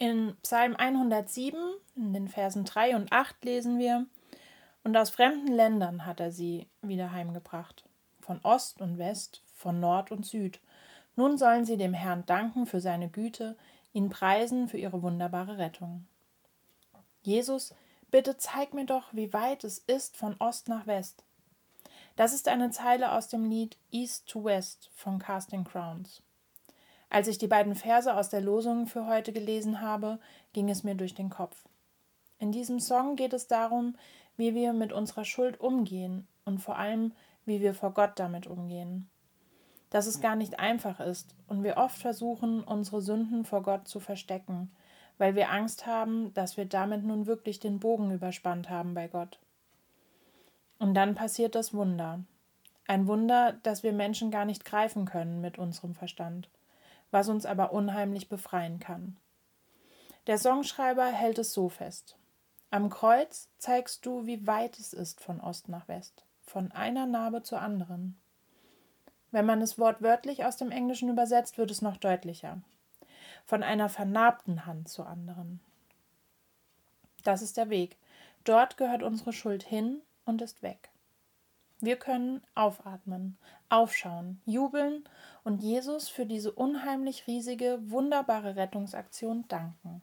In Psalm 107, in den Versen 3 und 8 lesen wir, Und aus fremden Ländern hat er sie wieder heimgebracht, von Ost und West, von Nord und Süd. Nun sollen sie dem Herrn danken für seine Güte, ihn preisen für ihre wunderbare Rettung. Jesus, bitte zeig mir doch, wie weit es ist von Ost nach West. Das ist eine Zeile aus dem Lied East to West von Casting Crowns. Als ich die beiden Verse aus der Losung für heute gelesen habe, ging es mir durch den Kopf. In diesem Song geht es darum, wie wir mit unserer Schuld umgehen und vor allem, wie wir vor Gott damit umgehen. Dass es gar nicht einfach ist und wir oft versuchen, unsere Sünden vor Gott zu verstecken, weil wir Angst haben, dass wir damit nun wirklich den Bogen überspannt haben bei Gott. Und dann passiert das Wunder. Ein Wunder, das wir Menschen gar nicht greifen können mit unserem Verstand was uns aber unheimlich befreien kann. Der Songschreiber hält es so fest. Am Kreuz zeigst du, wie weit es ist von Ost nach West, von einer Narbe zur anderen. Wenn man es wortwörtlich aus dem Englischen übersetzt, wird es noch deutlicher. Von einer vernarbten Hand zur anderen. Das ist der Weg. Dort gehört unsere Schuld hin und ist weg. Wir können aufatmen, aufschauen, jubeln und Jesus für diese unheimlich riesige, wunderbare Rettungsaktion danken.